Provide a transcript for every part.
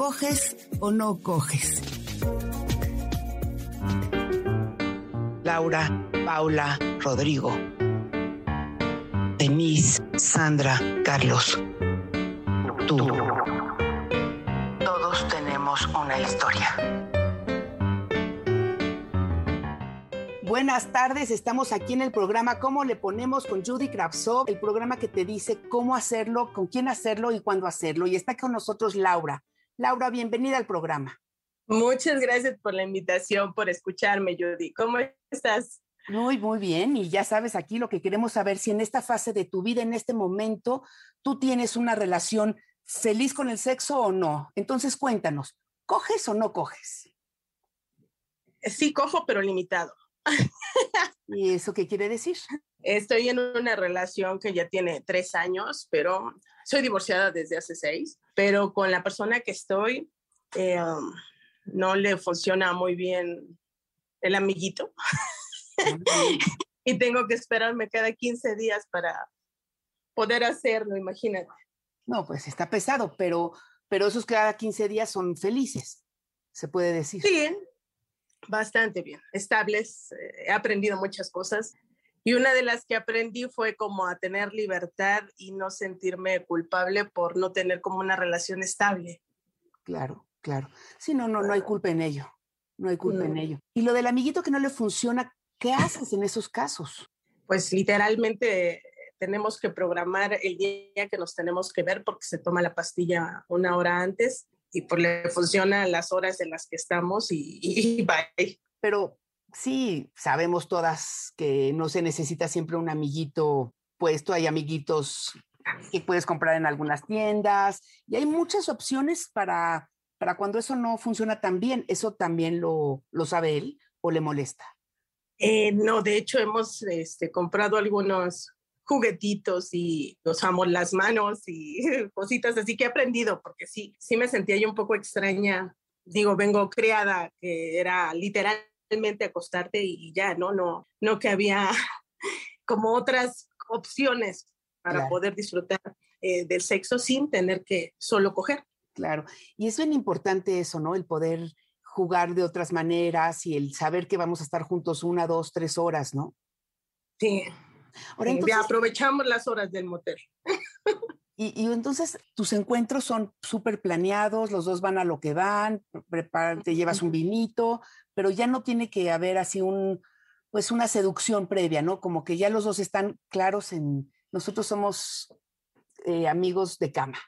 ¿coges o no coges? Laura, Paula, Rodrigo, Denise, Sandra, Carlos. Tú. Todos tenemos una historia. Buenas tardes, estamos aquí en el programa ¿Cómo le ponemos con Judy Kravsov? El programa que te dice cómo hacerlo, con quién hacerlo y cuándo hacerlo. Y está con nosotros Laura. Laura, bienvenida al programa. Muchas gracias por la invitación, por escucharme, Judy. ¿Cómo estás? Muy, muy bien. Y ya sabes aquí lo que queremos saber, si en esta fase de tu vida, en este momento, tú tienes una relación feliz con el sexo o no. Entonces cuéntanos, ¿coges o no coges? Sí, cojo, pero limitado. ¿Y eso qué quiere decir? Estoy en una relación que ya tiene tres años, pero soy divorciada desde hace seis, pero con la persona que estoy eh, no le funciona muy bien el amiguito. y tengo que esperarme cada 15 días para poder hacerlo, imagínate. No, pues está pesado, pero, pero esos cada 15 días son felices, se puede decir. Sí, bastante bien, estables. Eh, he aprendido muchas cosas y una de las que aprendí fue como a tener libertad y no sentirme culpable por no tener como una relación estable. Claro, claro. Sí, no, no, no hay culpa en ello. No hay culpa en ello. Y lo del amiguito que no le funciona, ¿qué haces en esos casos? Pues literalmente tenemos que programar el día que nos tenemos que ver porque se toma la pastilla una hora antes y pues le funciona las horas en las que estamos y, y bye. Pero sí, sabemos todas que no se necesita siempre un amiguito puesto, hay amiguitos que puedes comprar en algunas tiendas y hay muchas opciones para, para cuando eso no funciona tan bien. ¿Eso también lo, lo sabe él o le molesta? Eh, no, de hecho hemos este, comprado algunos juguetitos y usamos las manos y cositas así que he aprendido porque sí, sí me sentía yo un poco extraña. Digo, vengo creada que era literalmente acostarte y ya, ¿no? No, no que había como otras opciones para Claro. poder disfrutar eh, del sexo sin tener que solo coger. Claro. Y es bien importante eso, ¿no? El poder jugar de otras maneras y el saber que vamos a estar juntos una, dos, tres horas, ¿no? Sí, Ahora, aprovechamos las horas del motel. y, y entonces tus encuentros son súper planeados, los dos van a lo que van, prepara- te llevas un vinito, pero ya no tiene que haber así un, pues una seducción previa, ¿no? Como que ya los dos están claros en, nosotros somos eh, amigos de cama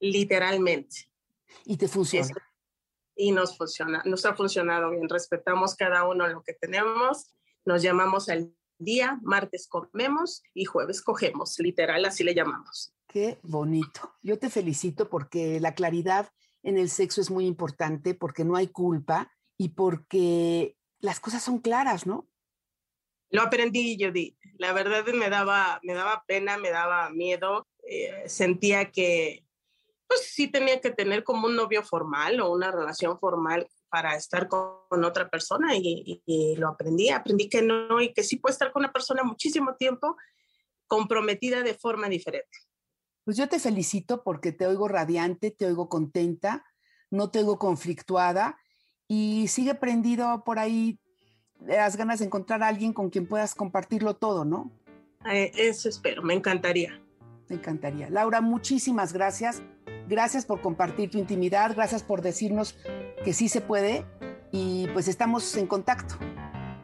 Literalmente. y te funciona. Eso. y nos funciona, nos ha funcionado bien. Respetamos cada uno lo que tenemos, nos llamamos al día, martes comemos y jueves cogemos, literal, así le llamamos. Qué bonito. Yo te felicito porque la claridad en el sexo es muy importante, porque no hay culpa y porque las cosas son claras, ¿no? Lo aprendí, Judy. La verdad me daba, me daba pena, me daba miedo. eh, sentía que, pues sí tenía que tener como un novio formal o una relación formal para estar con, con otra persona y, y- y lo aprendí. Aprendí que no y que sí puedo estar con una persona muchísimo tiempo comprometida de forma diferente. Pues yo te felicito porque te oigo radiante, te oigo contenta, no te oigo conflictuada y sigue prendido por ahí las ganas de encontrar a alguien con quien puedas compartirlo todo, ¿no? Eh, eso espero, me encantaría. Me encantaría. Laura, muchísimas gracias. Gracias por compartir tu intimidad, gracias por decirnos que sí se puede y pues estamos en contacto.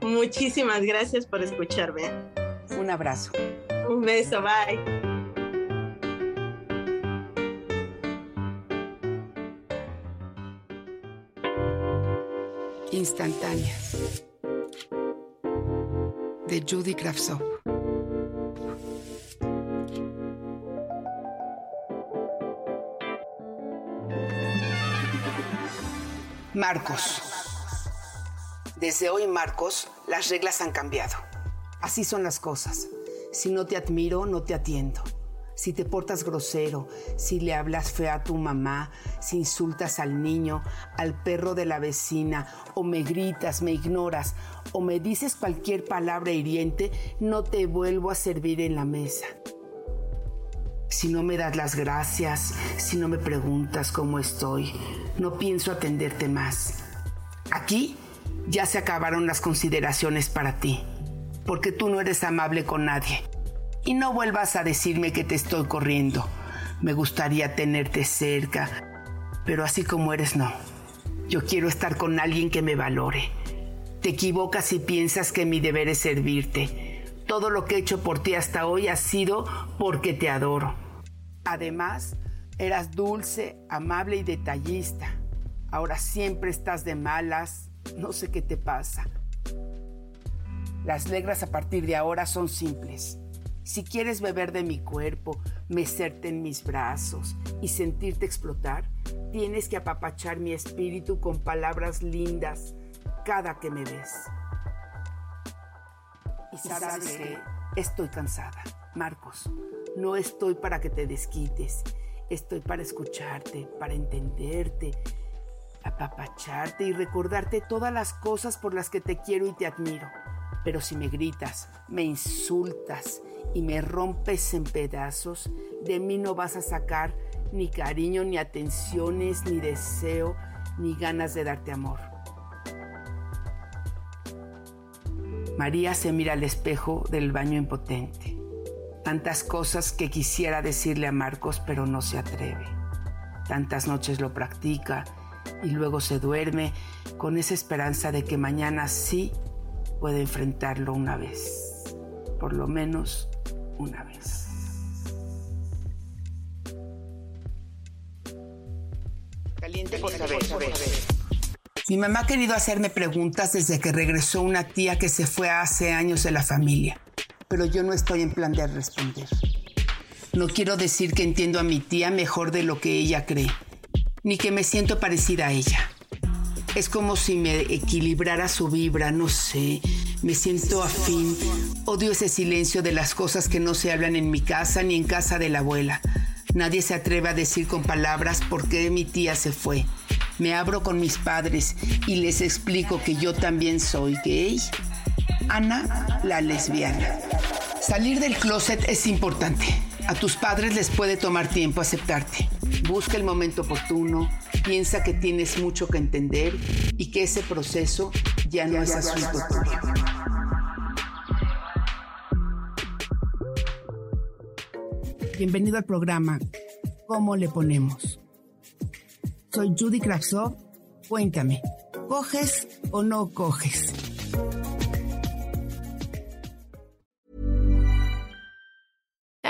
Muchísimas gracias por escucharme. Un abrazo. Un beso, bye. Instantáneas de Judy Kravtsov. Marcos. Desde hoy, Marcos, las reglas han cambiado. Así son las cosas. Si no te admiro, no te atiendo. Si te portas grosero, si le hablas feo a tu mamá, si insultas al niño, al perro de la vecina, o me gritas, me ignoras, o me dices cualquier palabra hiriente, no te vuelvo a servir en la mesa. Si no me das las gracias, si no me preguntas cómo estoy, no pienso atenderte más. Aquí ya se acabaron las consideraciones para ti, porque tú no eres amable con nadie. Y no vuelvas a decirme que te estoy corriendo. Me gustaría tenerte cerca, pero así como eres, no. Yo quiero estar con alguien que me valore. Te equivocas si piensas que mi deber es servirte. Todo lo que he hecho por ti hasta hoy ha sido porque te adoro. Además, eras dulce, amable y detallista. Ahora siempre estás de malas. No sé qué te pasa. Las reglas a partir de ahora son simples. Si quieres beber de mi cuerpo, mecerte en mis brazos y sentirte explotar, tienes que apapachar mi espíritu con palabras lindas cada que me ves. Y sabes que estoy cansada. Marcos, no estoy para que te desquites, estoy para escucharte, para entenderte, apapacharte y recordarte todas las cosas por las que te quiero y te admiro. Pero si me gritas, me insultas y me rompes en pedazos, de mí no vas a sacar ni cariño, ni atenciones, ni deseo, ni ganas de darte amor. María se mira al espejo del baño impotente. Tantas cosas que quisiera decirle a Marcos, pero no se atreve. Tantas noches lo practica y luego se duerme con esa esperanza de que mañana sí puede enfrentarlo una vez. Por lo menos una vez. Caliente por saber. Mi mamá ha querido hacerme preguntas desde que regresó una tía que se fue hace años de la familia pero yo no estoy en plan de responder. No quiero decir que entiendo a mi tía mejor de lo que ella cree, ni que me siento parecida a ella. Es como si me equilibrara su vibra, no sé, me siento afín. Odio ese silencio de las cosas que no se hablan en mi casa ni en casa de la abuela. Nadie se atreve a decir con palabras por qué mi tía se fue. Me abro con mis padres y les explico que yo también soy gay. Ana, la lesbiana. Salir del closet es importante. A tus padres les puede tomar tiempo aceptarte. Busca el momento oportuno, piensa que tienes mucho que entender y que ese proceso ya no es asunto tuyo. Bienvenido al programa ¿Cómo le ponemos? Soy Judy Kravtsov. Cuéntame, ¿coges o no coges?